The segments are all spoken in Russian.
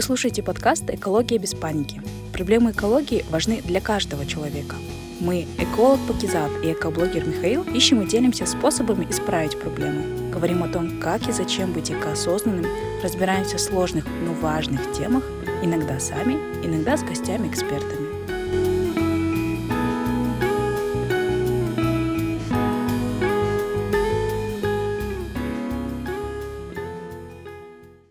Вы слушаете подкаст «Экология без паники». Проблемы экологии важны для каждого человека. Мы, эколог Пакизат и экоблогер Михаил, ищем и делимся способами исправить проблемы. Говорим о том, как и зачем быть экоосознанным, разбираемся в сложных, но важных темах, иногда сами, иногда с гостями-экспертами.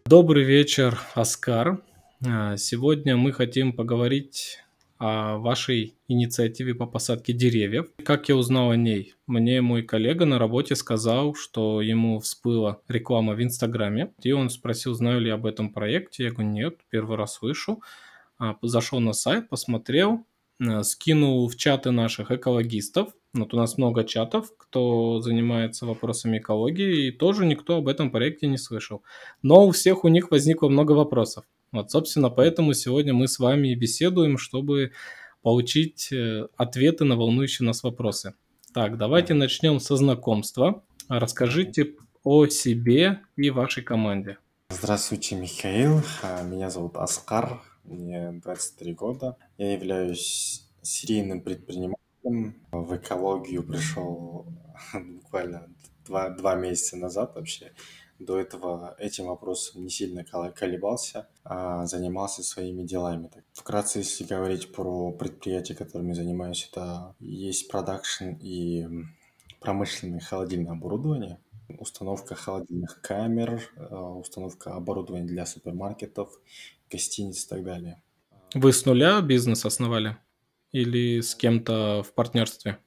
Добрый вечер, Оскар. А, сегодня мы хотим поговорить о вашей инициативе по посадке деревьев. Как я узнал о ней? Мне мой коллега на работе сказал, что ему всплыла реклама в Инстаграме, и он спросил, знаю ли об этом проекте. Я говорю, нет, первый раз слышу. А, зашел на сайт, посмотрел, а, скинул в чаты наших экологистов, вот у нас много чатов, кто занимается вопросами экологии, и тоже никто об этом проекте не слышал. Но у всех у них возникло много вопросов. Вот, собственно, поэтому сегодня мы с вами беседуем, чтобы получить э, ответы на волнующие нас вопросы. Так, давайте начнем со знакомства. Расскажите о себе и вашей команде. Здравствуйте, Михаил. А, меня зовут Аскар, мне 23 года. Я являюсь серийным предпринимателем в экологию пришел буквально два, два месяца назад вообще. До этого этим вопросом не сильно колебался, а занимался своими делами. Вкратце, если говорить про предприятия, которыми занимаюсь, это есть продакшн и промышленное холодильное оборудование, установка холодильных камер, э, установка оборудования для супермаркетов, гостиниц и так далее. Вы с нуля бизнес основали? Или с кем-то в партнерстве?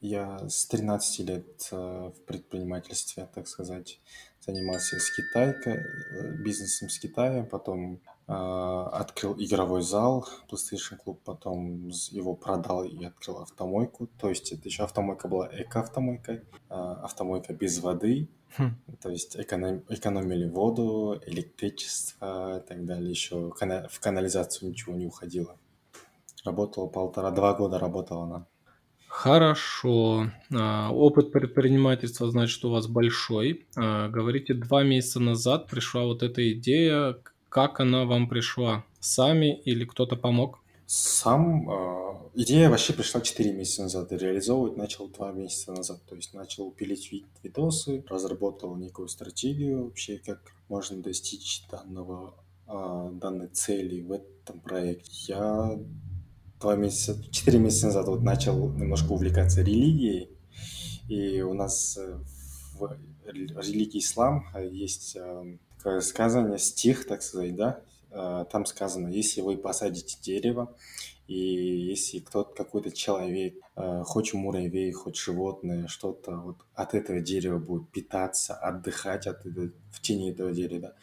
Я с 13 лет э, в предпринимательстве, так сказать, занимался с Китайкой, э, бизнесом с Китая, потом э, открыл игровой зал, PlayStation Club, потом его продал и открыл автомойку. То есть это еще автомойка была эко-автомойкой, э, автомойка без воды, хм. то есть эконом, экономили воду, электричество и так далее. Еще в канализацию ничего не уходило. Работала полтора-два года работала она. Хорошо. А, опыт предпринимательства, значит, у вас большой. А, говорите, два месяца назад пришла вот эта идея. Как она вам пришла? Сами или кто-то помог? Сам. А, идея вообще пришла 4 месяца назад. И реализовывать начал 2 месяца назад. То есть начал пилить вид видосы, разработал некую стратегию вообще, как можно достичь данного, данной цели в этом проекте. Я два месяца, четыре месяца назад вот начал немножко увлекаться религией. И у нас э, в религии ислам э, есть э, такое сказание, стих, так сказать, да, там сказано, если вы посадите дерево, и если кто-то, какой-то человек, хоть муравей, хоть животное, что-то вот от этого дерева будет питаться, отдыхать от этого, в тени этого дерева,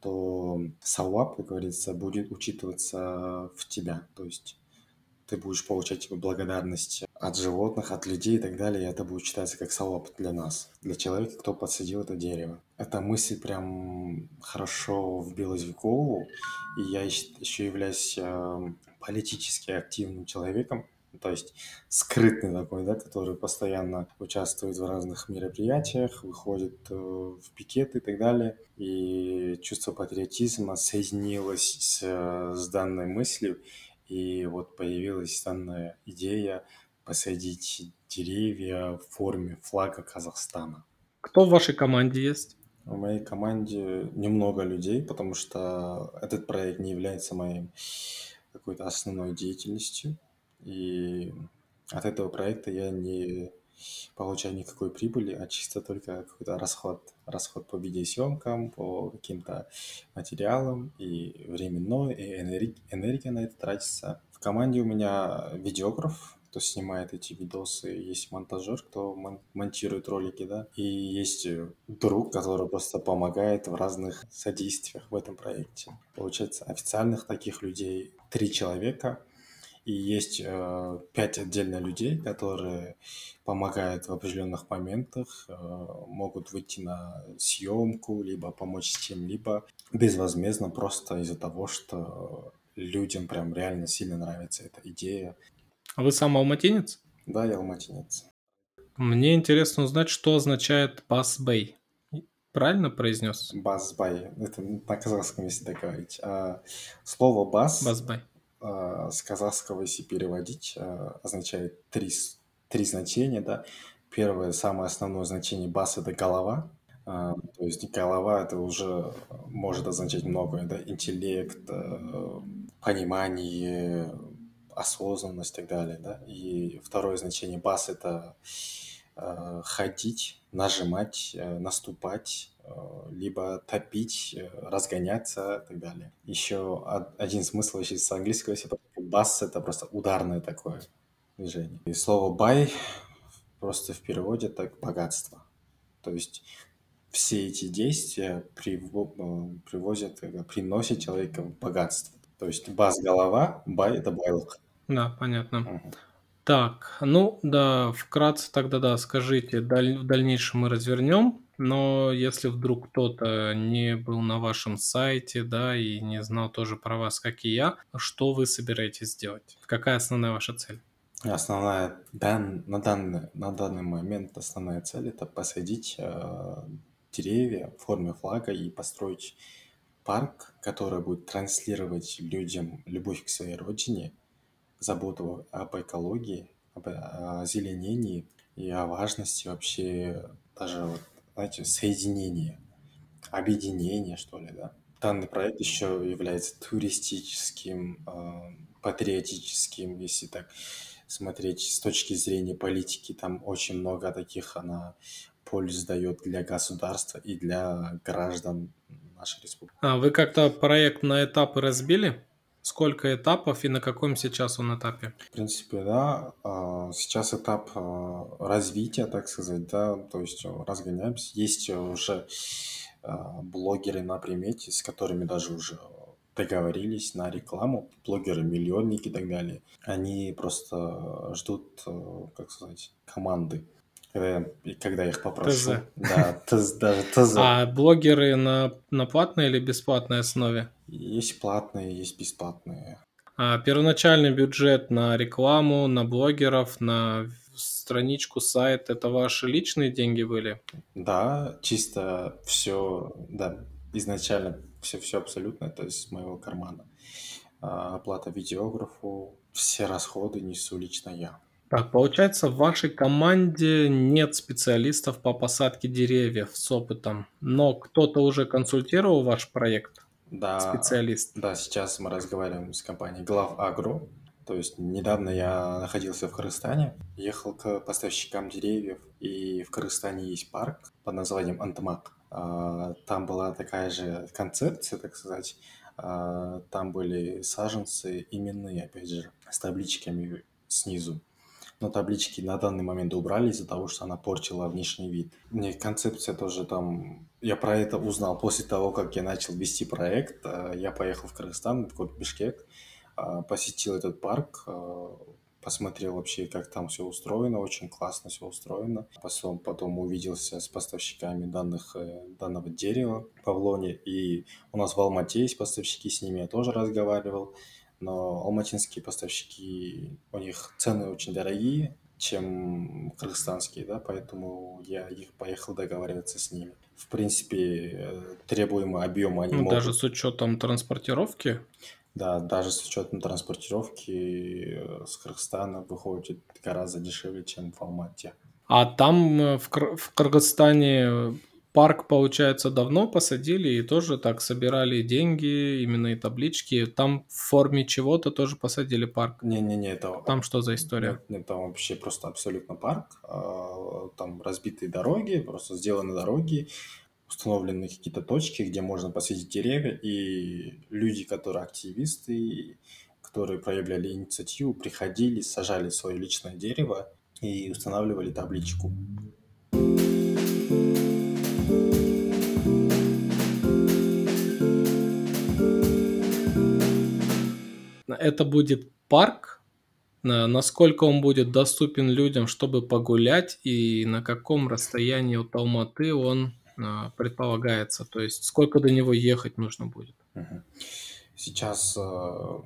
то савап, как говорится, будет учитываться в тебя. То есть ты будешь получать типа, благодарность от животных, от людей и так далее, и это будет считаться как салоп для нас, для человека, кто подсадил это дерево. Эта мысль прям хорошо вбилась в голову, и я еще являюсь э, политически активным человеком, то есть скрытный такой, да, который постоянно участвует в разных мероприятиях, выходит э, в пикеты и так далее. И чувство патриотизма соединилось с, с данной мыслью, и вот появилась данная идея посадить деревья в форме флага Казахстана. Кто в вашей команде есть? В моей команде немного людей, потому что этот проект не является моей какой-то основной деятельностью. И от этого проекта я не получаю никакой прибыли, а чисто только какой-то расход, расход по видеосъемкам, по каким-то материалам, и временной, и энергия, энергия на это тратится. В команде у меня видеограф, кто снимает эти видосы, есть монтажер, кто мон- монтирует ролики, да, и есть друг, который просто помогает в разных содействиях в этом проекте. Получается, официальных таких людей три человека – и есть э, пять отдельно людей, которые помогают в определенных моментах, э, могут выйти на съемку, либо помочь с чем-либо безвозмездно, просто из-за того, что людям прям реально сильно нравится эта идея. А вы сам алматинец? Да, я алматинец. Мне интересно узнать, что означает Bay. Правильно произнес? Базбай. Это на казахском, если так говорить. А, слово бас Базбай. А, с казахского, если переводить, а, означает три, три значения, да. Первое, самое основное значение бас – это голова. А, то есть голова – это уже может означать многое, да. Интеллект, э, понимание, осознанность и так далее, да. И второе значение бас – это э, ходить, нажимать, э, наступать, э, либо топить, э, разгоняться и так далее. Еще од- один смысл еще с английского, если бас это просто ударное такое движение. И слово бай просто в переводе так богатство. То есть все эти действия приво- э, привозят, э, приносят человека в богатство. То есть бас голова, бай это байлық. Да, понятно. Мгм. Так, ну да, вкратце тогда да, скажите, даль- в дальнейшем мы развернем, но если вдруг кто-то не был на вашем сайте, да, и не знал тоже про вас, как и я, что вы собираетесь сделать? Какая основная ваша цель? Основная дан- на, данный, на данный момент основная цель это посадить э, деревья в форме флага и построить парк, который будет транслировать людям любовь к своей родине, заботу об экологии, об озеленении и о важности вообще даже, вот, знаете, соединения, объединения, что ли, да. Данный проект еще является туристическим, э, патриотическим, если так смотреть с точки зрения политики. Там очень много таких она польз дает для государства и для граждан нашей республики. А, вы как-то проект на этапы разбили? Сколько этапов и на каком сейчас он этапе? В принципе, да, а, сейчас этап а, развития, так сказать, да, то есть э, разгоняемся. Есть уже а, блогеры на примете, с которыми даже уже договорились на рекламу, блогеры-миллионники и так далее. Они просто ждут, э, как сказать, команды. Когда, когда я их попрошу. ТЗ. Да, ТЗ, даже ТЗ. А блогеры на, на платной или бесплатной основе? Есть платные, есть бесплатные. А первоначальный бюджет на рекламу, на блогеров, на страничку, сайт, это ваши личные деньги были? Да, чисто все, да, изначально все, все абсолютно, это из моего кармана. А, Оплата видеографу, все расходы несу лично я. Так, получается, в вашей команде нет специалистов по посадке деревьев с опытом, но кто-то уже консультировал ваш проект, Да, специалист. да, сейчас мы разговариваем с компанией Глав Агро. То есть недавно я находился в Кыргызстане, ехал к поставщикам деревьев, и в Кыргызстане есть парк под названием Антамак. А, Там была такая же концепция, так сказать. А, Там были саженцы именные, опять же, с табличками снизу. Но таблички на данный момент убрали из-за того, что она портила внешний вид. Мне концепция тоже там... Я про это узнал после того, как я начал вести проект. А, Я поехал в Кыргызстан, в город Бишкек, а, посетил этот парк, а, посмотрел вообще, как там все устроено, очень классно все устроено. Потом, потом увиделся с поставщиками данных, э, данного дерева в Павлоне, и у нас в Алмате есть поставщики, с ними я тоже разговаривал, но алматинские поставщики, у них цены очень дорогие, чем кыргызстанские, да, поэтому я их поехал договариваться с ними. В принципе, э, требуемый объем они Ну, могут... даже с учетом транспортировки. Да, даже с учетом транспортировки э, с Кыргызстана выходит гораздо дешевле, чем в Алмате. А там э, в, Кыр- в Кыргызстане парк, получается, давно посадили и тоже так собирали деньги, именно и таблички. Там в форме чего-то тоже посадили парк. Не-не-не, это... Там что за история? Нет, нет, там вообще просто абсолютно парк. а, Там разбитые дороги, просто сделаны дороги, установлены какие-то точки, где можно посадить деревья, и люди, которые активисты, которые проявляли инициативу, приходили, сажали свое личное дерево и устанавливали табличку. Это будет парк, на- насколько он будет доступен людям, чтобы погулять, и на каком расстоянии от Алматы он а, предполагается, то есть сколько до него ехать нужно будет. Сейчас э,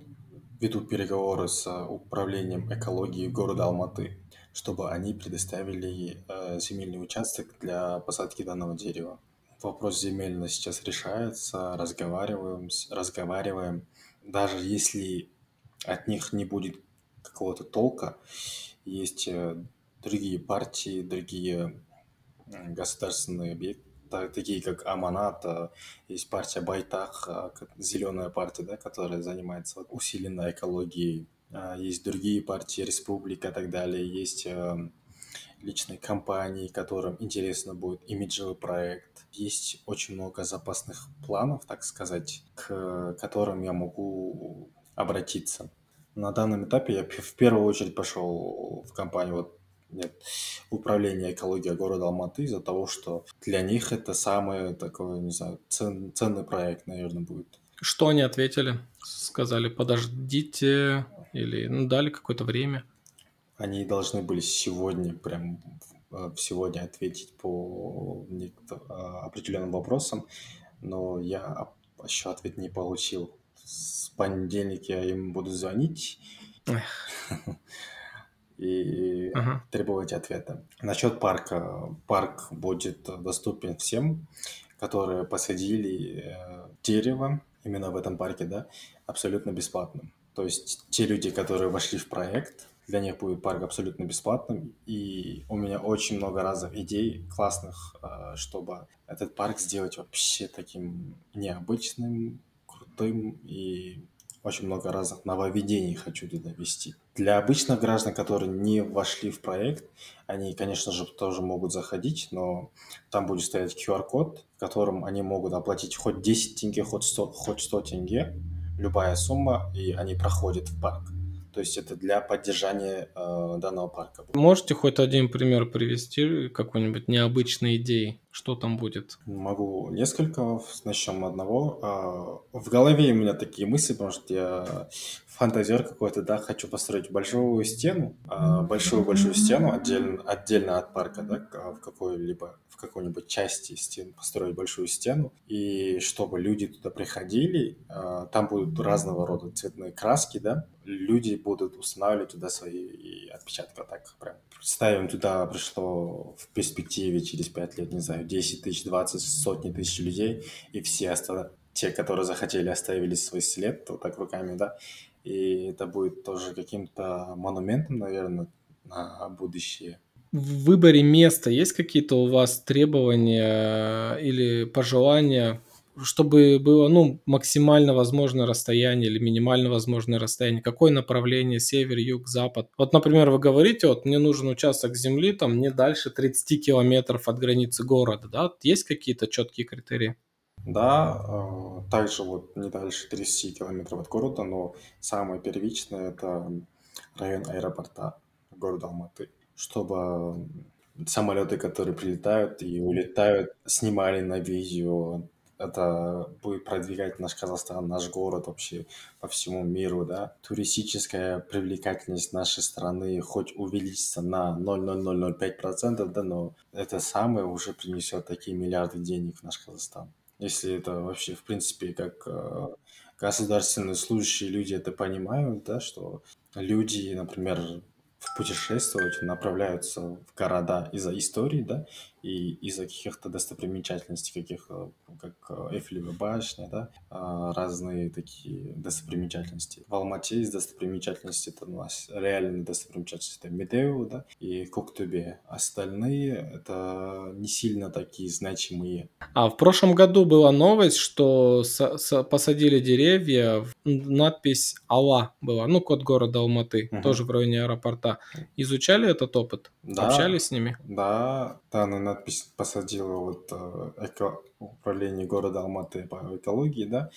ведут переговоры с э, управлением экологии города Алматы, чтобы они предоставили земельный участок для посадки данного дерева. вопрос земельный сейчас решается, разговариваем, разговариваем. Даже если от них не будет какого-то толка, есть э, другие партии, другие государственные объекты, такие как Аманат, есть партия Байтах, а, зеленая партия, да, которая занимается усиленной экологией. А, есть другие партии, Республика и так далее. Есть э, личной компании, которым интересно будет имиджевый проект. Есть очень много запасных планов, так сказать, к которым я могу обратиться. На данном этапе я в первую очередь пошел в компанию вот нет, управление экологией города Алматы из-за того, что для них это самый такой, не знаю, цен, ценный проект, наверное, будет. Что они ответили? Сказали, подождите, или ну, дали какое-то время? Они должны были сегодня, прям сегодня ответить по а, определенным вопросам, но я еще ответ не получил. С понедельника я им буду звонить. и ага. требовать ответа. Насчет парка. Парк будет доступен всем, которые посадили э, дерево именно в этом парке, да, абсолютно бесплатно. То есть те люди, которые вошли в проект, для них будет парк абсолютно бесплатным. И у меня очень много разных идей классных, э, чтобы этот парк сделать вообще таким необычным, крутым и очень много разных нововведений хочу туда ввести. Для обычных граждан, которые не вошли в проект, они, конечно же, тоже могут заходить, но там будет стоять QR-код, в котором они могут оплатить хоть 10 тенге, хоть 100, хоть 100 тенге, любая сумма, и они проходят в парк. То есть это для поддержания э, данного парка. Можете хоть один пример привести какой-нибудь необычной идеи? Что там будет? Могу несколько. Начнем одного. А, в голове у меня такие мысли, потому что я фантазер какой-то, да, хочу построить большую стену, большую-большую стену отдельно, отдельно от парка, да, в какой-либо, в какой-нибудь части стен построить большую стену, и чтобы люди туда приходили, а, там будут разного рода цветные краски, да, люди будут устанавливать туда свои отпечатки, так прям. Ставим туда пришло в перспективе через 5 лет, не знаю, 10 тысяч, 20, сотни тысяч людей, и все остальные, те, которые захотели, оставили свой след вот так руками, да, и это будет тоже каким-то монументом, наверное, на будущее. В выборе места есть какие-то у вас требования или пожелания, чтобы было ну, максимально возможное расстояние или минимально возможное расстояние? Какое направление? Север, юг, запад? Вот, например, вы говорите, вот мне нужен участок земли там не дальше 30 километров от границы города. Да? Есть какие-то четкие критерии? Да, э, также вот не дальше 30 километров от города, но самое первичное это район аэропорта города Алматы, чтобы самолеты, которые прилетают и улетают, снимали на видео. Это будет продвигать наш Казахстан, наш город вообще по всему миру, да. Туристическая привлекательность нашей страны хоть увеличится на 0,0005%, да, но это самое уже принесет такие миллиарды денег в наш Казахстан если это вообще, в принципе, как э, государственные служащие люди это понимают, да, что люди, например, путешествовать, направляются в города из-за истории, да, и из-за каких-то достопримечательностей, каких, э, как э, Эйфелева башня, да, а, разные такие достопримечательности. В Алмате есть достопримечательности, это у нас реальные достопримечательности, это Медео, да, и Коктубе. Остальные это не сильно такие значимые. А в прошлом году была новость, что посадили деревья, надпись Алла была, ну, код города Алматы, угу. тоже в районе аэропорта да. Изучали этот опыт? Да, Общались с ними? Да, данную надпись посадила вот э, эко... управление города Алматы по экологии, да,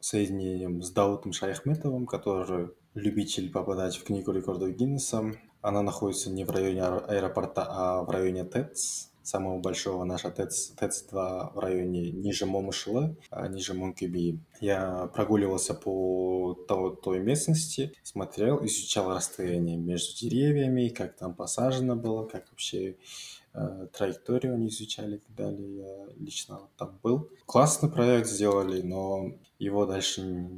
соединением с Даутом Шаяхметовым, который любитель попадать в книгу рекордов Гиннесса. Она находится не в районе аэропорта, а в районе ТЭЦ самого большого наша ТЭЦ, ТЭЦ-2 в районе ниже Момышылы, а ниже Монкеби. Я прогуливался по той, той местности, смотрел, изучал расстояние между деревьями, как там посажено было, как вообще траекторию они изучали и так далее. Я лично там был. Классный проект сделали, но его дальше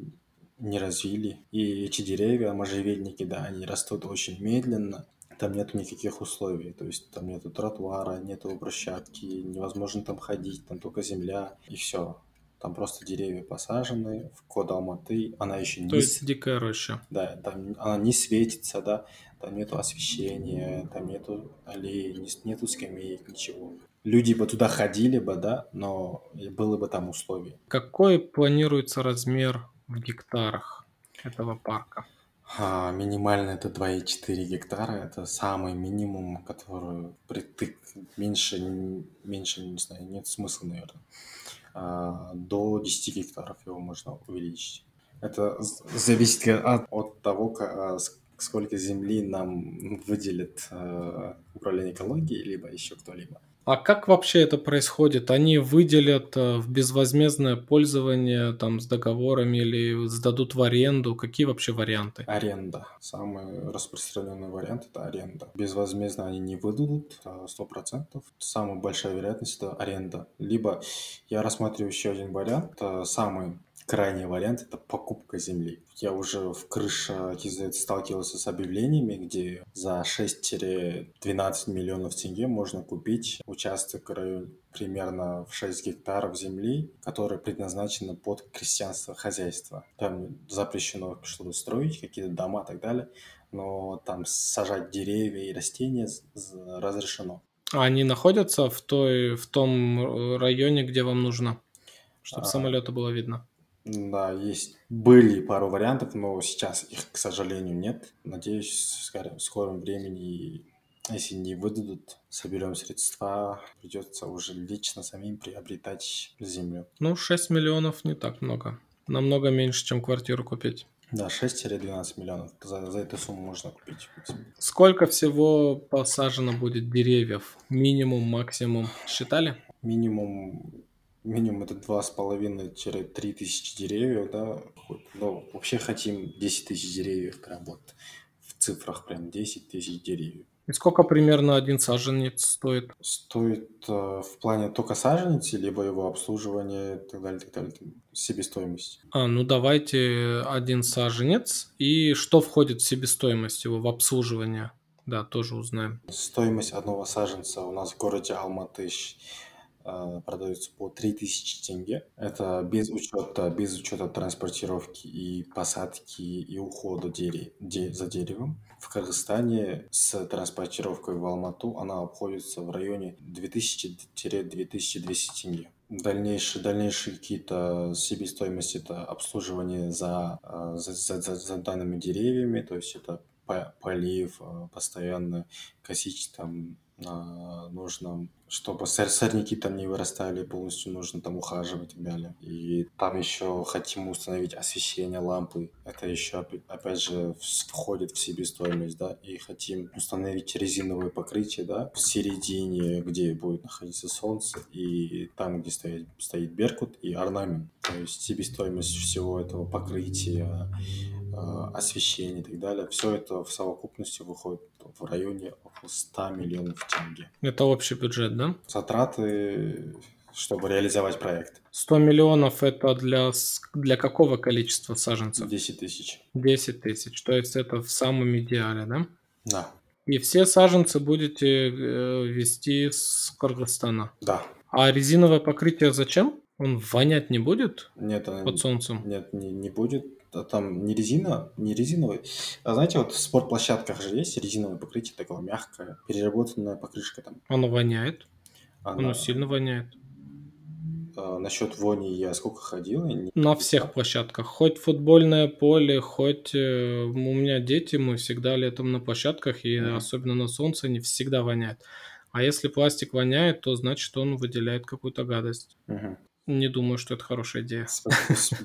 не развили. И эти деревья, можжевельники, да, они растут очень медленно там нету никаких условий, то есть там нету тротуара, нету брусчатки, невозможно там ходить, там только земля и все. Там просто деревья посажены в код Алматы, она еще не... То есть дикая роща. Да, там она не светится, да, там нету освещения, там нету аллеи, нету скамеек, ничего. Люди бы туда ходили бы, да, но было бы там условие. Какой планируется размер в гектарах этого парка? А, минимально это 2,4 гектара. Это самый минимум, который притык меньше, меньше, не знаю, нет смысла, наверное. А, до 10 гектаров его можно увеличить. Это зависит от, от того, а, сколько земли нам выделит э, управление экологией, либо еще кто-либо. А как вообще это происходит? Они выделят э, в безвозмездное пользование там с договорами или сдадут в аренду? Какие вообще варианты? Аренда. Самый распространенный вариант – это аренда. Безвозмездно они не выдадут, а сто процентов. Самая большая вероятность – это аренда. Либо я рассматриваю еще один вариант, самый крайний вариант – это покупка земли. Я уже в крыше сталкивался с объявлениями, где за 6-12 миллионов тенге можно купить участок примерно в 6 гектаров земли, которая предназначена под крестьянство, хозяйство. Там запрещено что-то строить, какие-то дома и так далее, но там сажать деревья и растения разрешено. А они находятся в, той, в том районе, где вам нужно, чтобы а, самолета было видно? Да, есть были пару вариантов, но сейчас их, к сожалению, нет. Надеюсь, в скором времени, если не выдадут, соберем средства, придется уже лично самим приобретать землю. Ну, 6 миллионов не так много. Намного меньше, чем квартиру купить. Да, 6-12 миллионов. За, за эту сумму можно купить. Сколько всего посажено будет деревьев? Минимум, максимум? Считали? Минимум минимум это два с половиной-три тысячи деревьев, да, но вообще хотим 10 тысяч деревьев прям вот в цифрах прям 10 тысяч деревьев. И сколько примерно один саженец стоит? Стоит э, в плане только саженец, либо его обслуживание и так далее, так далее, себестоимость. А, ну давайте один саженец. И что входит в себестоимость его, в обслуживание? Да, тоже узнаем. Стоимость одного саженца у нас в городе Алматы продается по 3000 тенге. Это без учета, без учета транспортировки и посадки и ухода дерев, де, за деревом. В Кыргызстане с транспортировкой в Алмату она обходится в районе 2000-2200 тенге. Дальнейшие, дальнейшие какие-то себестоимости это обслуживание за, а, за, за, за, за данными деревьями, то есть это полив, а, постоянно косить там нужно чтобы сорняки там не вырастали, полностью нужно там ухаживать и так далее. И там еще хотим установить освещение лампы. Это еще, опять же, входит в себестоимость, да. И хотим установить резиновое покрытие, да, в середине, где будет находиться солнце, и там, где стоит, стоит беркут и орнамент. То есть себестоимость всего этого покрытия, а, освещения и так далее, все это в совокупности выходит в районе около 100 миллионов тенге. Это общий бюджет, да? Затраты, чтобы реализовать проект. 100 миллионов это для, для какого количества саженцев? 10 тысяч. 10 тысяч, то есть это в самом идеале, да? Да. И все саженцы будете э, вести с Кыргызстана? Да. А резиновое покрытие зачем? Он вонять не будет? Нет, под солнцем. Нет, не, не будет там не резина, не резиновый. А знаете, вот в спортплощадках же есть резиновое покрытие такое мягкое, переработанная покрышка там. Оно воняет. Она... Оно сильно воняет. А, насчет вони я сколько ходил? Не... На всех площадках. Хоть футбольное поле, хоть э, у меня дети, мы всегда летом на площадках, и mm-hmm. особенно на солнце не всегда воняет. А если пластик воняет, то значит он выделяет какую-то гадость. Угу. Не думаю, что это хорошая идея.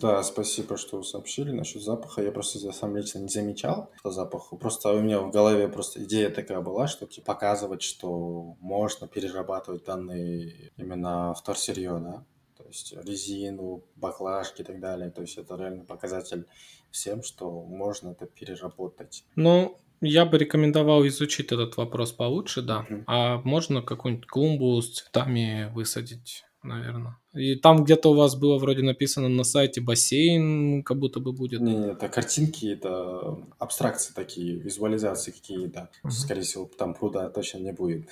Да, спасибо, что сообщили насчет запаха. Я просто сам лично не замечал по запаху. Просто у меня в голове просто идея такая была, что типа, показывать, что можно перерабатывать данные именно вторсырье, да? То есть резину, баклажки и так далее. То есть это реально показатель всем, что можно это переработать. Ну, Я бы рекомендовал изучить этот вопрос получше, да. Мгм. А можно какую-нибудь клумбу с цветами высадить, наверное. И там где-то у вас было вроде написано на сайте бассейн, как будто бы будет. Не, не, это картинки, это абстракции такие, визуализации какие-то. Мгм. Скорее всего, там пруда точно не будет.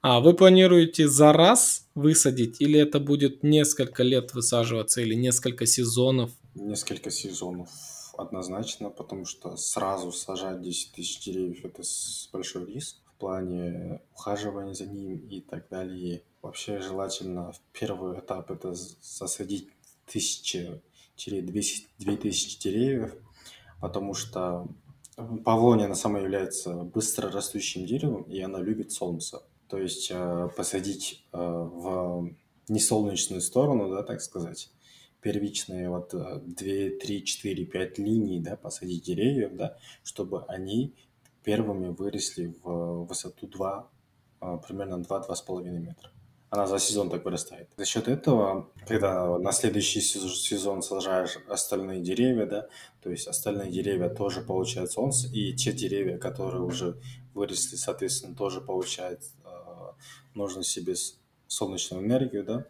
А вы планируете за раз высадить, или это будет несколько лет высаживаться, или несколько сезонов? Несколько сезонов однозначно, потому что сразу сажать 10 тысяч деревьев – это большой риск в плане ухаживания за ним и так далее. Вообще желательно в первый этап это засадить тысячи-две тысячи деревьев, потому что павлония на самом является быстро растущим деревом, и она любит солнце. То есть э, посадить э, в несолнечную сторону, да, так сказать, первичные вот 2, 3, 4, 5 линий, да, посадить деревьев, да, чтобы они первыми выросли в высоту 2, а, примерно 2-2,5 метра. Она за сезон так вырастает. За счет этого, когда на следующий сезон, сажаешь остальные деревья, да, то есть остальные деревья тоже получают солнце, и те деревья, которые уже выросли, соответственно, тоже получают э, нужную себе солнечную энергию, да,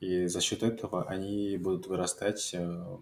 и за счет этого они будут вырастать э,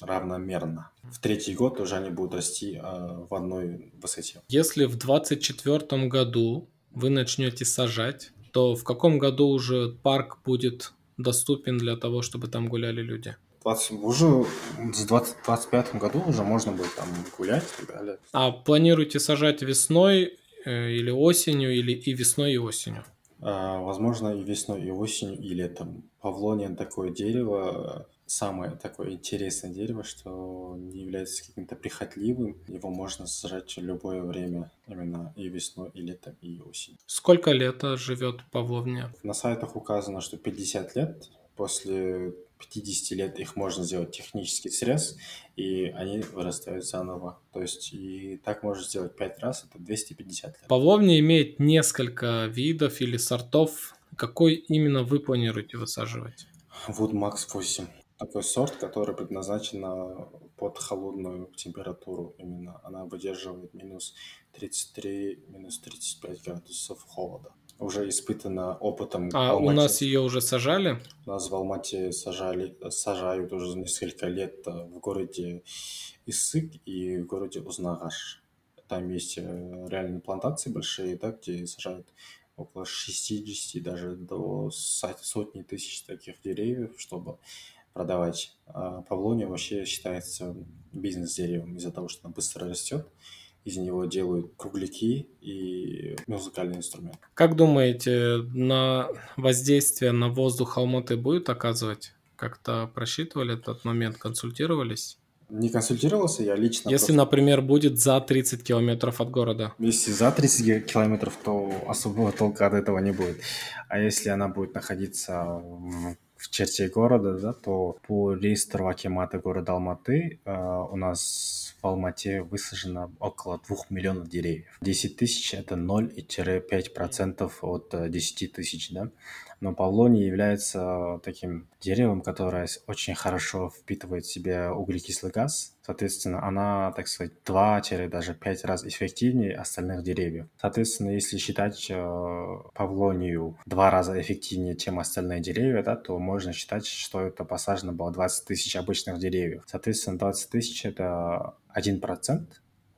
равномерно. В третий год уже они будут расти э, в одной высоте. Если в 2024 году вы начнете сажать, то в каком году уже парк будет доступен для того, чтобы там гуляли люди? 20 уже в 2025 году уже можно будет там гулять и так далее. А планируете сажать весной э, или осенью, или и весной, и осенью? А, Возможно, и весной, и осенью, и летом. Павлония такое дерево, э, самое такое интересное дерево, что не является каким-то прихотливым. Его можно сажать в любое время, именно и весной, и летом, и осенью. Сколько лет живет павловня? На сайтах указано, что 50 лет. После 50 лет их можно сделать технический срез, и они вырастают заново. То есть и так можно сделать 5 раз, это 250 лет. Павловня имеет несколько видов или сортов. Какой именно вы планируете высаживать? Wood Max 8. Такой сорт, который предназначен на- под холодную температуру именно. Она выдерживает минус 33, минус 35 градусов холода. Уже испытано опытом А у нас ее уже сажали? У нас в Алмате сажали, сажают уже несколько лет э, в городе Исык и в городе Узнагаш. Там есть э, реальные плантации большие, да, где сажают около 60, даже до со- сотни тысяч таких деревьев, чтобы продавать. А павлония вообще считается бизнес-деревом из-за того, что она быстро растет. Из него делают кругляки и музыкальный инструмент. Как думаете, на воздействие на воздух Алматы будет оказывать? Как-то просчитывали этот момент, консультировались? Не консультировался, я лично Если, просто- например, будет за 30 километров от города. Если за 30 километров, то особого толка от этого не будет. А если она будет находиться в, в черте города, да, то по реестру Акимата города Алматы э, у нас в Алмате высажено около 2 миллионов деревьев. 10 тысяч – это 0,5% от э, 10 тысяч, да. Но павлония является таким деревом, которое очень хорошо впитывает в себя углекислый газ. Соответственно, она, так сказать, 2 даже 5 раз эффективнее остальных деревьев. Соответственно, если считать э, павлонию два раза эффективнее, чем остальные деревья, да, то можно считать, что это посажено было 20 тысяч обычных деревьев. Соответственно, 20 тысяч – это 1%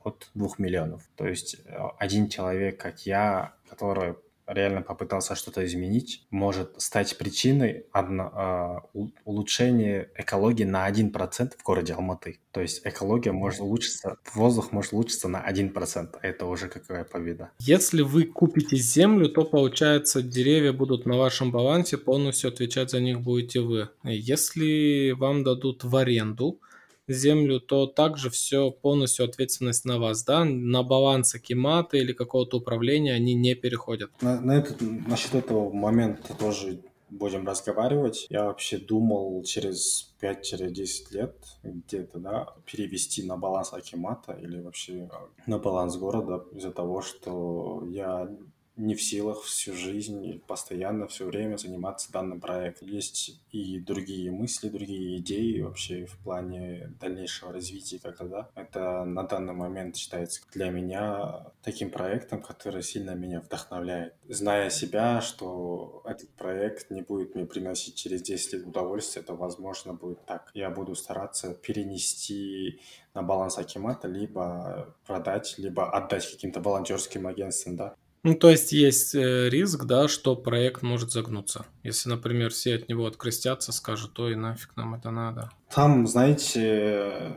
от 2 миллионов. То есть э, один человек, как я, который реально попытался что-то изменить, может стать причиной одно- а, улучшения экологии на 1% в городе Алматы. То есть экология может улучшиться, воздух может улучшиться на 1%. Это уже какая победа. Если вы купите землю, то получается деревья будут на вашем балансе, полностью отвечать за них будете вы. Если вам дадут в аренду землю, то также все полностью ответственность на вас, да? На баланс Акимата или какого-то управления они не переходят. На, на этот, насчет этого момента тоже будем разговаривать. Я вообще думал через 5-10 лет где-то, да, перевести на баланс Акимата или вообще э, на баланс города из-за того, что я не в силах всю жизнь, постоянно, все время заниматься данным проектом. Есть и другие мысли, другие идеи вообще в плане дальнейшего развития как-то, да. Это на данный момент считается для меня таким проектом, который сильно меня вдохновляет. Зная себя, что этот проект не будет мне приносить через 10 лет удовольствие, то, возможно, будет так. Я буду стараться перенести на баланс Акимата, либо продать, либо отдать каким-то волонтерским агентствам, да. Ну, то есть есть э, риск, да, что проект может загнуться. Если, например, все от него открестятся, скажут, ой, нафиг нам это надо. Там, знаете,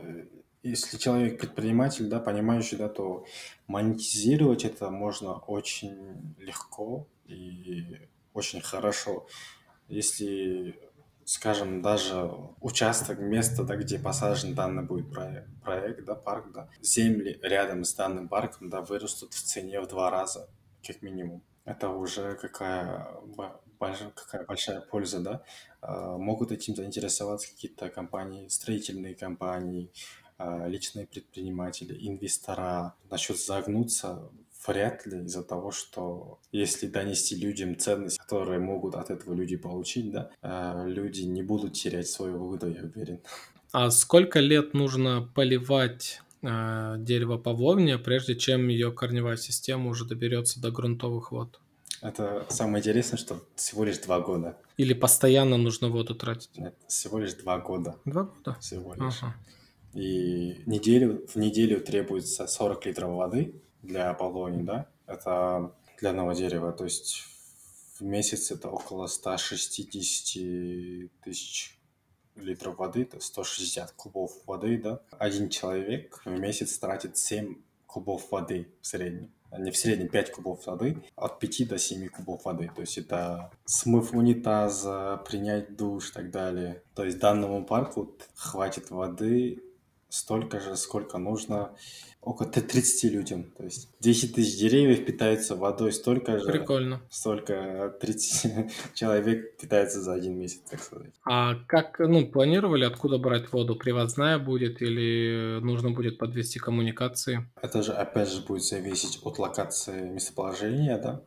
если человек предприниматель, да, понимающий, да, то монетизировать это можно очень легко и очень хорошо. Если, скажем, даже участок, место, да, где посажен данный будет проект, да, парк, да, земли рядом с данным парком, да, вырастут в цене в два раза как минимум. Это уже какая, большая, какая большая польза, да? А, могут этим заинтересоваться какие-то компании, строительные компании, а, личные предприниматели, инвестора. Насчет загнуться вряд ли из-за того, что если донести людям ценность, которые могут от этого люди получить, да, а, люди не будут терять свою выгоду, я уверен. А сколько лет нужно поливать э, дерево павловния, прежде чем ее корневая система уже доберется до грунтовых вод. Это самое интересное, что всего лишь два года. Или постоянно нужно воду тратить? Нет, всего лишь два года. Два года? Всего лишь. Ага. И неделю, в неделю требуется 40 литров воды для павловни, да? Это для одного дерева. То есть в месяц это около 160 тысяч литров воды, это 160 кубов воды, да. Один человек в месяц тратит 7 кубов воды в среднем. Не в среднем 5 кубов воды, от 5 до 7 кубов воды. То есть это смыв унитаза, принять душ и так далее. То есть данному парку хватит воды столько же, сколько нужно около 30 людям. То есть 10 тысяч деревьев питаются водой столько же. Прикольно. Столько 30 человек питается за один месяц, так сказать. А как, ну, планировали, откуда брать воду? Привозная будет или нужно будет подвести коммуникации? Это же, опять же, будет зависеть от локации местоположения, да.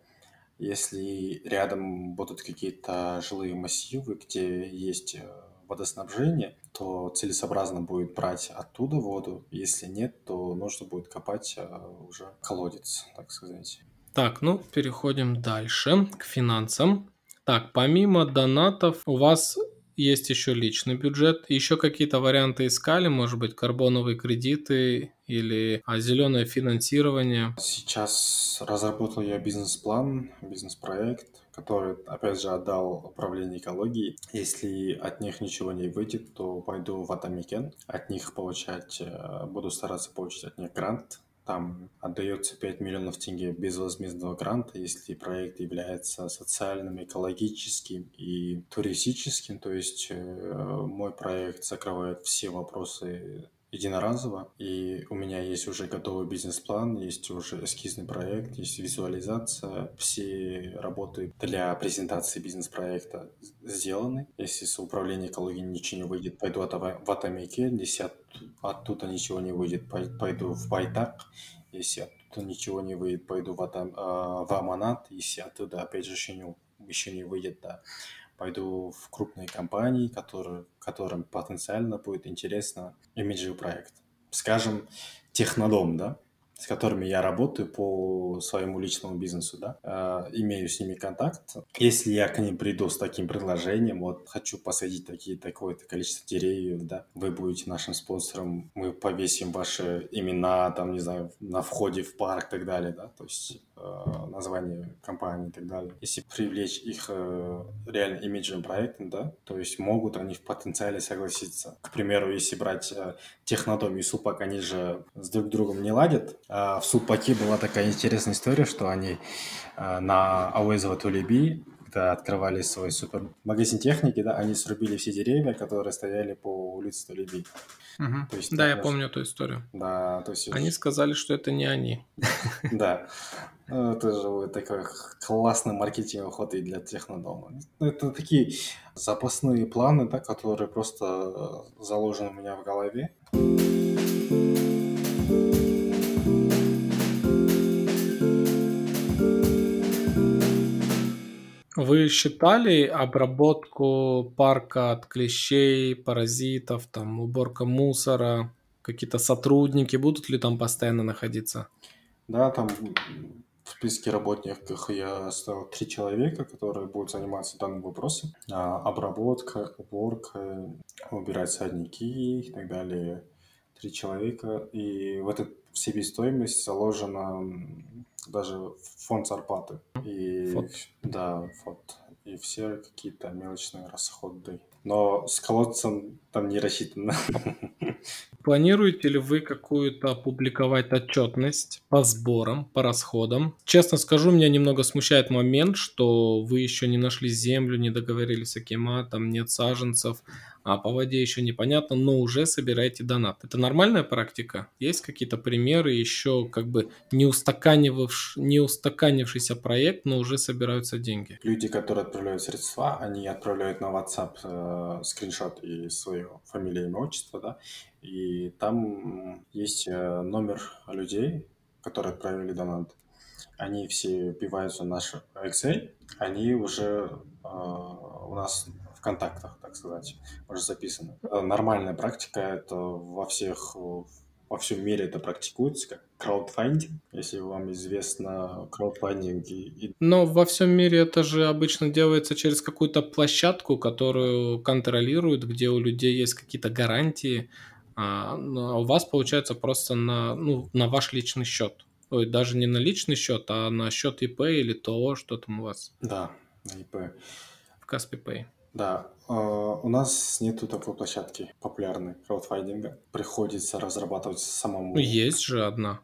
Если рядом будут какие-то жилые массивы, где есть э, водоснабжение, то целесообразно будет брать оттуда воду. Если нет, то нужно будет копать а, уже колодец, так сказать. Так, ну переходим дальше к финансам. Так, помимо донатов у вас есть еще личный бюджет. Еще какие-то варианты искали, может быть, карбоновые кредиты или а, зеленое финансирование? Сейчас разработал я бизнес-план, бизнес-проект, который, опять же, отдал управление экологией. Если от них ничего не выйдет, то пойду в Атамикен. От них получать, э, буду стараться получить от них грант там отдается 5 миллионов тенге безвозмездного гранта, если проект является социальным, экологическим и туристическим. То есть э, мой проект закрывает все вопросы единоразово, и у меня есть уже готовый бизнес-план, есть уже эскизный проект, есть визуализация, все работы для презентации бизнес-проекта сделаны. Если с управления экологией ничего не выйдет, пойду в Атамике, если оттуда ничего не выйдет, пойду в Байтак, если оттуда ничего не выйдет, пойду в, Атам, а, в Аманат, если оттуда опять же еще не, еще не выйдет, да пойду в крупные компании, которые, которым потенциально будет интересно имиджевый проект. Скажем, Технодом, да, с которыми я работаю по своему личному бизнесу, да, э, имею с ними контакт. Если я к ним приду с таким предложением, вот хочу посадить такие такое-то количество деревьев, да, вы будете нашим спонсором, мы повесим ваши имена, там, не знаю, на входе в парк и так далее, да, то есть э, название компании и так далее. Если привлечь их э, реально имиджевым проектом, да, то есть могут они в потенциале согласиться. К примеру, если брать э, Технодом и Супак, они же с друг другом не ладят, в Супаке была такая интересная история, что они а, на Ауэзово Тулеби, когда открывали свой супермагазин техники, да, они срубили все деревья, которые стояли по улице Тулеби. Угу. То есть, да, я помню эту историю. Да, то есть... Они сказали, что это не они. Да. Ну, это же такой классный маркетинговый ход и для технодома. Ну, это такие запасные планы, да, которые просто заложены у меня в голове. Вы считали обработку парка от клещей, паразитов, там уборка мусора, какие-то сотрудники будут ли там постоянно находиться? Да, там в списке работников я оставил три человека, которые будут заниматься данным вопросом. А, обработка, уборка, убирать садники и так далее. Три человека. И в эту себестоимость заложена даже фонд зарплаты. И, Фонд. Да, фонд. И все какие-то мелочные расходы. Но с колодцем там не рассчитано. Планируете ли вы какую-то публиковать отчетность по сборам, по расходам? Честно скажу, меня немного смущает момент, что вы еще не нашли землю, не договорились с Акиматом, нет саженцев, а по воде еще непонятно, но уже собираете донат. Это нормальная практика? Есть какие-то примеры еще как бы не, устаканивавш... не устаканившийся проект, но уже собираются деньги? Люди, которые отправляют средства, они отправляют на WhatsApp э, скриншот и свое фамилию, имя, отчество, да, и там есть э, номер людей, которые отправили донат. Они все вбиваются в наш Excel, они уже э, у нас контактах, так сказать, уже записаны. Э, Нормальная практика, это во всех, э, во всем мире это практикуется, как краудфандинг, если вам известно краудфандинг. И, Но во всем мире это же обычно делается через какую-то площадку, которую контролируют, где у людей есть какие-то гарантии, а, но у вас получается просто на, ну, на ваш личный счет. Ой, даже не на личный счет, а на счет ИП или ТО, что там у вас да, на ИП. в Каспи Pay. Да, э, у нас нету такой площадки популярной краудфандинга. Приходится разрабатывать самому. Есть же одна.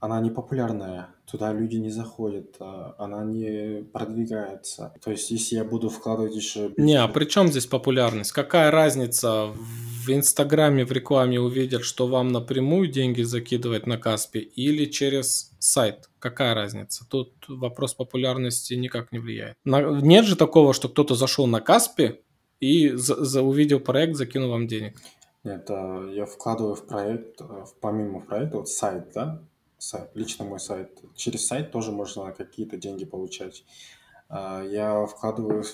Она не популярная, туда люди не заходят, а, она не продвигается. То есть, если я буду вкладывать еще... Не, а при чем здесь популярность? Какая разница? В Инстаграме в рекламе увидят, что вам напрямую деньги закидывать на Каспи или через сайт? Какая разница? Тут вопрос популярности никак не влияет. На- Нет же такого, что кто-то зашел на Каспи и за, за- увидел проект, закинул вам денег. Нет, а, я вкладываю в проект, в- помимо проекта, вот сайт, да, сайт, лично мой сайт. Через сайт тоже можно какие-то деньги получать. А, Я вкладываю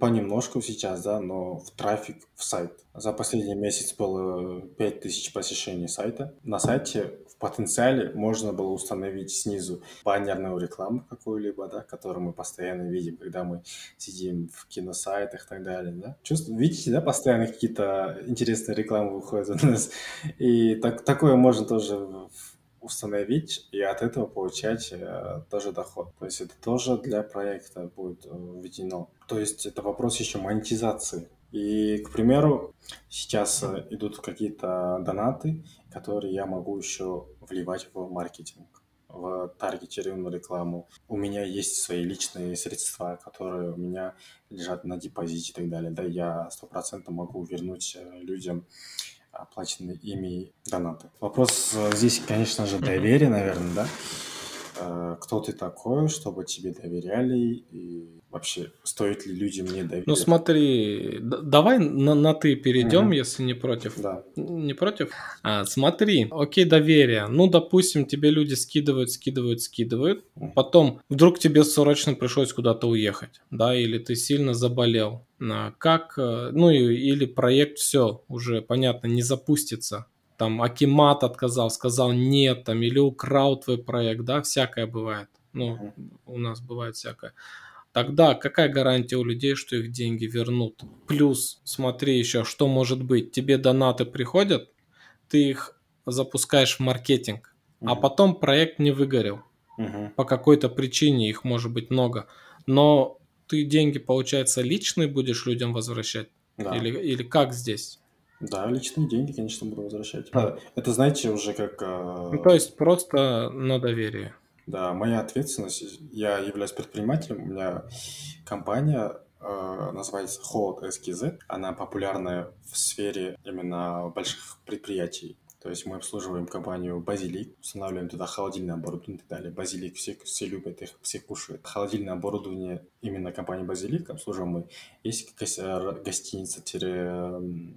понемножку сейчас, да, но в трафик в сайт. За последний месяц было 5000 посещений сайта. На сайте в потенциале можно было установить снизу баннерную рекламу какую-либо, да, которую мы постоянно видим, когда мы сидим в киносайтах и так далее, да. Чувствуете, видите, да, постоянно какие-то интересные рекламы выходят у нас. И так, такое можно тоже в- установить и от этого получать э, тоже доход. То есть это тоже для проекта будет э, введено. То есть это вопрос еще монетизации. И, к примеру, сейчас э, идут какие-то донаты, которые я могу еще вливать в маркетинг в таргетированную рекламу. У меня есть свои личные средства, которые у меня лежат на депозите и так далее. Да, я сто процентов могу вернуть э, людям оплаченные ими донаты. Вопрос э, здесь, конечно же, доверие, наверное, да? Э, Кто ты такой, чтобы тебе доверяли, и вообще, стоит ли людям мне доверять? Ну смотри, давай на, на ты перейдем, Мгм. если не против. Да, Не против? А, смотри, окей, доверие. Ну, допустим, тебе люди скидывают, скидывают, скидывают. Мгм. Потом вдруг тебе срочно пришлось куда-то уехать, да, или ты сильно заболел. А, Как, э, ну, или проект все уже, понятно, не запустится. Там Акимат отказал, сказал нет, там, или украл твой проект, да, всякое бывает. Ну, у нас бывает всякое. Тогда какая гарантия у людей, что их деньги вернут? Плюс, смотри еще, что может быть. Тебе донаты приходят, ты их запускаешь в маркетинг, а Мгм. потом проект не выгорел. Мгм. По какой-то причине их может быть много. Но ты деньги, получается, личные будешь людям возвращать? да. Или, или как здесь? Да, личные деньги, конечно, буду возвращать. А, Это, знаете, уже как... э, Ну, то есть просто на доверие. Да, моя ответственность. Я являюсь предпринимателем. У меня компания э, называется Холод SKZ. Она популярная в сфере именно больших предприятий. То есть мы обслуживаем компанию Базилик, устанавливаем туда холодильное оборудование и так далее. Базилик все, все любят их, все кушают. Холодильное оборудование именно компании Базилик обслуживаем мы. Есть гос- гостиница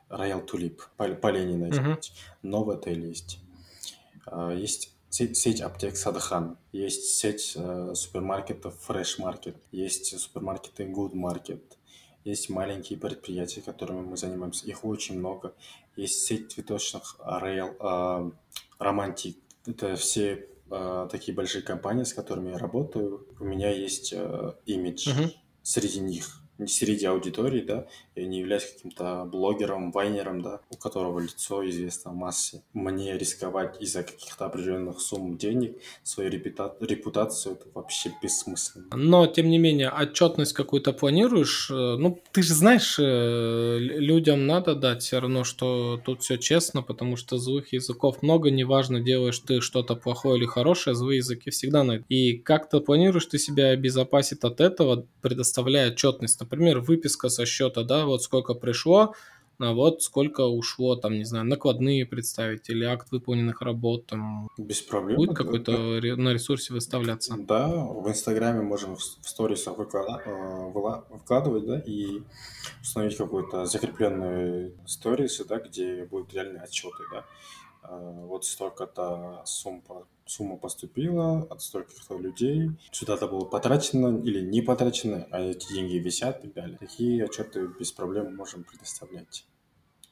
Роял Тулип по, Ленина. Мгм. Новый отель есть. А, Есть сеть аптек Садахан, есть сеть э, супермаркетов Fresh Market, есть супермаркеты Good Market, есть маленькие предприятия, которыми мы занимаемся, их очень много. Есть сеть цветочных Rail, э, Romantic, это все э, такие большие компании, с которыми я работаю. У меня есть э, имидж Мгм. среди них среди аудитории, да, я не являюсь каким-то блогером, вайнером, да, у которого лицо известно массе. Мне рисковать из-за каких-то определенных сумм денег свою репута- репутацию, это вообще бессмысленно. Но, тем не менее, отчетность какую-то планируешь? Э, Ну, ты же знаешь, э, людям надо дать все равно, что тут все честно, потому что злых языков много, неважно, делаешь ты что-то плохое или хорошее, злые языки всегда найдут. И как то планируешь ты себя обезопасить от этого, предоставляя отчетность? Например, выписка со счета, да, вот сколько пришло, а вот сколько ушло, там, не знаю, накладные представить или акт выполненных работ, там, Без проблем. будет Да, какой-то ре- на ресурсе выставляться? Да, в Инстаграме можем в сторисах выклада- э, выкладывать, да, и установить какую-то закрепленную сторис, да, где будут реальные отчеты, да. Э, Вот столько-то сумм, по- сумма поступила от стольких-то людей, сюда-то было потрачено или не потрачено, а эти деньги висят и так далее. Такие отчеты без проблем можем предоставлять.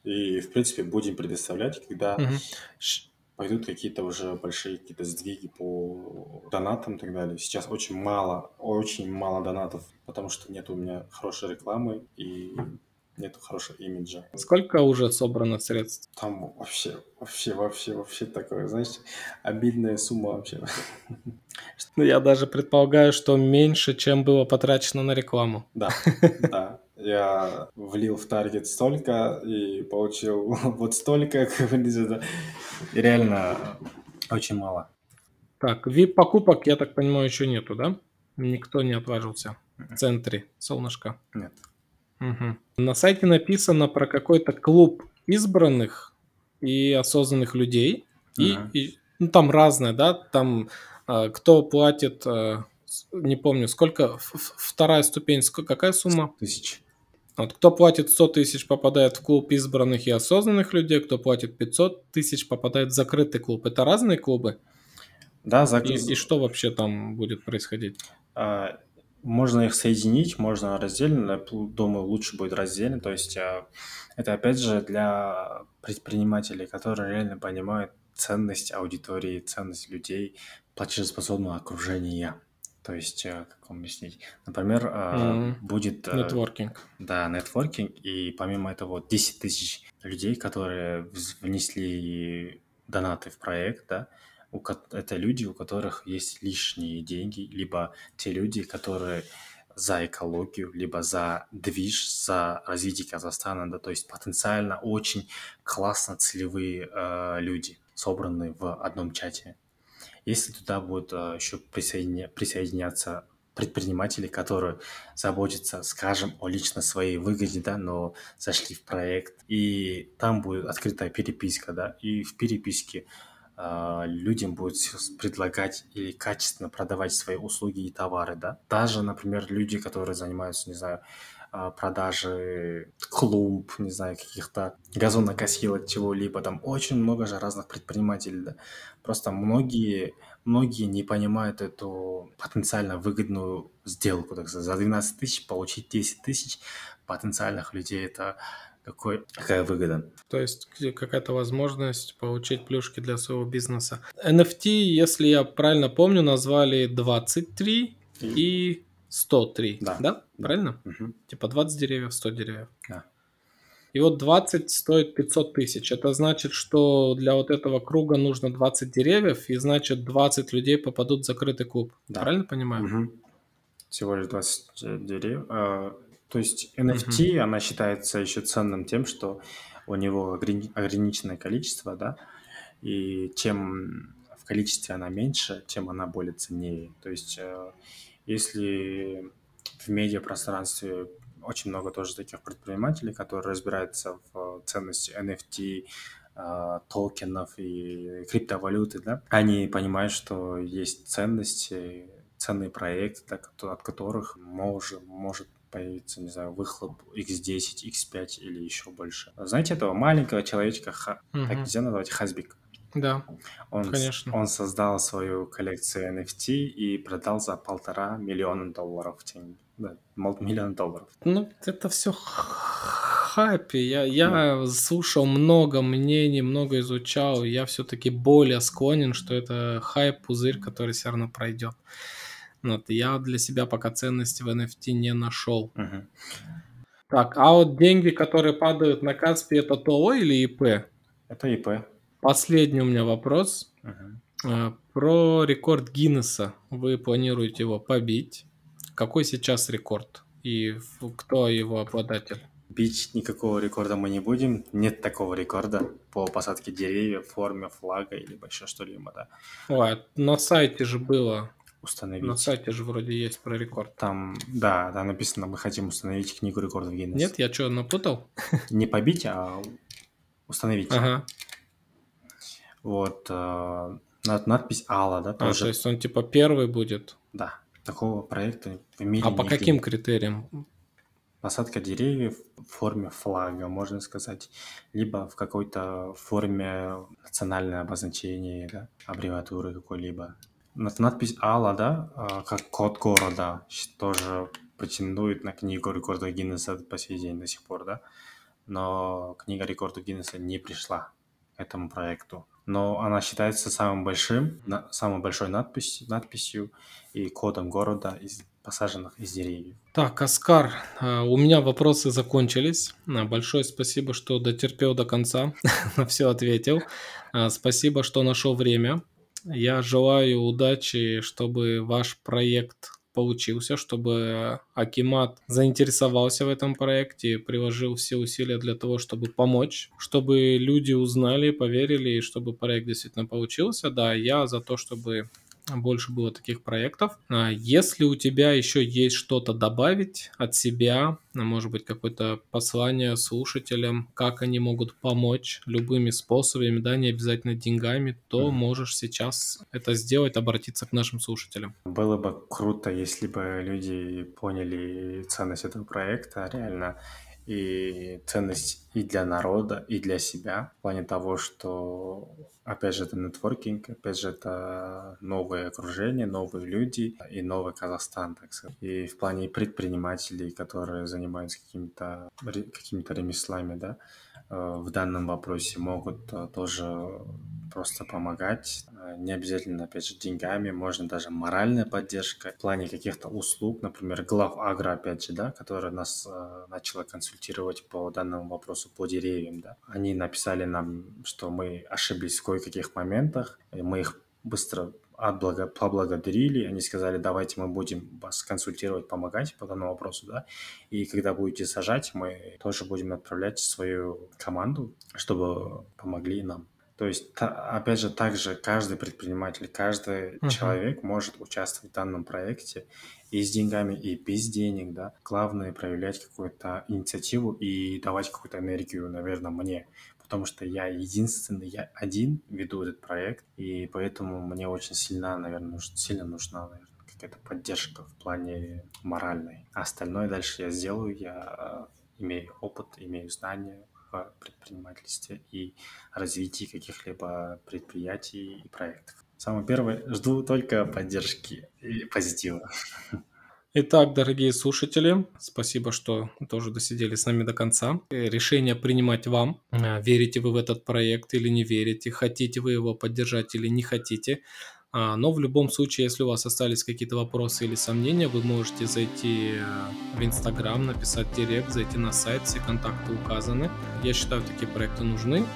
И, в принципе, будем предоставлять, когда Мгм. пойдут какие-то уже большие какие-то сдвиги по донатам и так далее. Сейчас очень мало, очень мало донатов, потому что нет у меня хорошей рекламы и нет хорошего имиджа. Сколько уже собрано средств? Там вообще, вообще, вообще, вообще такое, знаешь, обидная сумма вообще. Ну, я даже предполагаю, что меньше, чем было потрачено на рекламу. Да, да. Я влил в таргет столько и получил вот столько, как говорится, реально очень мало. Так, VIP-покупок, я так понимаю, еще нету, да? Никто не отважился в центре солнышко. Нет. Мгм. На сайте написано про какой-то клуб избранных и осознанных людей. И, Ага. и, ну, там разное, да? Там э, кто платит, э, не помню, сколько, вторая ступень, ск- какая сумма? Тысяч. Вот кто платит 100 тысяч, попадает в клуб избранных и осознанных людей, кто платит 500 тысяч, попадает в закрытый клуб. Это разные клубы? Да, за... И, и что вообще там будет происходить? А, Можно их соединить, можно раздельно. Думаю, лучше будет раздельно. То есть а, это опять же для предпринимателей, которые реально понимают ценность аудитории, ценность людей, платежеспособного окружения. То есть, а, как вам объяснить? Например, Мгм. будет Нетворкинг. да, нетворкинг, и помимо этого вот 10 тысяч людей, которые внесли донаты в проект, да, у это люди, у которых есть лишние деньги, либо те люди, которые за экологию, либо за движ, за развитие Казахстана, да, то есть потенциально очень классно целевые э, люди, собранные в одном чате. Если туда будут э, еще присоединя- присоединяться предприниматели, которые заботятся, скажем, о лично своей выгоде, да, но зашли в проект, и там будет открытая переписка, да, и в переписке людям будет предлагать или качественно продавать свои услуги и товары, да. Даже, например, люди, которые занимаются, не знаю, а, продажи клумб, не знаю, каких-то газонокосилок, чего-либо, там очень много же разных предпринимателей, да. Просто многие, многие не понимают эту потенциально выгодную сделку, так сказать. За 12 тысяч получить 10 тысяч потенциальных людей, это какой, какая выгода. То есть какая-то возможность получить плюшки для своего бизнеса. NFT, если я правильно помню, назвали 23 и 103. Да. Да? Правильно? Мгм. Типа 20 деревьев, 100 деревьев. Да. И вот 20 стоит 500 тысяч. Это значит, что для вот этого круга нужно 20 деревьев, и значит 20 людей попадут в закрытый клуб. Да. Правильно понимаю? Мгм. Всего лишь 20 деревьев. То есть NFT, она считается еще ценным тем, что у него ограни- ограниченное количество, да, и чем в количестве она меньше, тем она более ценнее. То есть э, если в медиапространстве очень много тоже таких предпринимателей, которые разбираются в ценности NFT, э, токенов и криптовалюты, да, они понимают, что есть ценности, ценные проекты, да, от которых может, может появиться, не знаю, выхлоп X10, X5 или еще больше. Знаете этого маленького человечка, ха- так Мгм. нельзя назвать Хазбик? Да, Он, конечно. он создал свою коллекцию NFT и продал за полтора миллиона долларов. Да, миллион долларов. Ну, это все хайпи. Я, я слушал много мнений, много изучал. Я все-таки более склонен, что это хайп, пузырь, который все равно пройдет. Вот, я для себя пока ценности в NFT не нашел. Мгм. Так, а вот деньги, которые падают на Каспи, это ТО или ИП? Это ИП. Последний у меня вопрос. А, Про рекорд Гиннесса. Вы планируете его побить? Какой сейчас рекорд? И кто его обладатель? Бить никакого рекорда мы не будем. Нет такого рекорда по посадке деревьев в форме флага или еще что-либо, да. Ой, на сайте же было. Установить. На сайте же вроде есть про рекорд. Там, да, там написано, мы хотим установить книгу рекордов Гиннесса. Нет, я что, напутал? Не побить, а установить. Ага. Вот э, над- надпись Алла, да, А, тоже. то есть он типа первый будет. Да, такого проекта в мире А по нигде каким критериям? Посадка деревьев в форме флага, можно сказать, либо в какой-то форме национальное обозначение, да, аббревиатуры какой-либо. Над- Надпись Алла, да, э, как код города, тоже претендует на книгу рекордов Гиннесса по сей день до сих пор, да. Но книга рекордов Гиннесса не пришла к этому проекту. Но она считается самым большим, на- самой большой надпись, надписью и кодом города, из, посаженных из деревьев. Так, Оскар, а, у меня вопросы закончились. А, Большое спасибо, что дотерпел до конца, на все ответил. А, Спасибо, что нашел время. Я желаю удачи, чтобы ваш проект получился, чтобы Акимат заинтересовался в этом проекте, приложил все усилия для того, чтобы помочь, чтобы люди узнали, поверили, и чтобы проект действительно получился. Да, я за то, чтобы больше было таких проектов. А, Если у тебя еще есть что-то добавить от себя, а, может быть, какое-то послание слушателям, как они могут помочь любыми способами, да, не обязательно деньгами, то Мгм. можешь сейчас это сделать, обратиться к нашим слушателям. Было бы круто, если бы люди поняли ценность этого проекта реально и ценность и для народа, и для себя в плане того, что опять же это нетворкинг, опять же это новое окружение, новые люди и новый Казахстан, так сказать. И в плане предпринимателей, которые занимаются какими-то какими-то ремеслами, да, в данном вопросе могут э, тоже просто помогать. Э, Не обязательно, опять же, деньгами, можно даже моральная поддержка в плане каких-то услуг, например, глав агро, опять же, да, которая нас э, начала консультировать по данному вопросу по деревьям, да. Они написали нам, что мы ошиблись в кое-каких моментах, и мы их быстро отблага- поблагодарили, они сказали, давайте мы будем вас консультировать, помогать по данному вопросу, да, и когда будете сажать, мы тоже будем отправлять свою команду, чтобы помогли нам. То есть, та- опять же, также каждый предприниматель, каждый Мгм. человек может участвовать в данном проекте и с деньгами, и без денег, да. Главное проявлять какую-то инициативу и давать какую-то энергию, наверное, мне, потому что я единственный, я один веду этот проект, и поэтому мне очень сильно, наверное, нуж- сильно нужна, наверное, какая-то поддержка в плане моральной. А остальное дальше я сделаю, я э, имею опыт, имею знания в предпринимательстве и развитии каких-либо предприятий и проектов. Самое первое, жду только поддержки и позитива. Итак, дорогие слушатели, спасибо, что тоже досидели с нами до конца. Решение принимать вам. Э, Верите вы в этот проект или не верите, хотите вы его поддержать или не хотите. А, Но в любом случае, если у вас остались какие-то вопросы или сомнения, вы можете зайти э, в Инстаграм, написать директ, зайти на сайт, все контакты указаны. Я считаю, такие проекты нужны.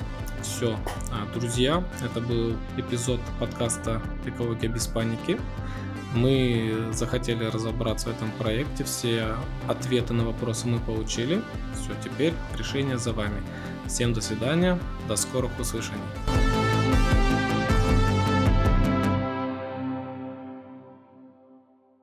Все, друзья, это был эпизод подкаста «Экология без паники». Мы захотели разобраться в этом проекте, все ответы на вопросы мы получили. Все, теперь решение за вами. Всем до свидания, до скорых услышаний.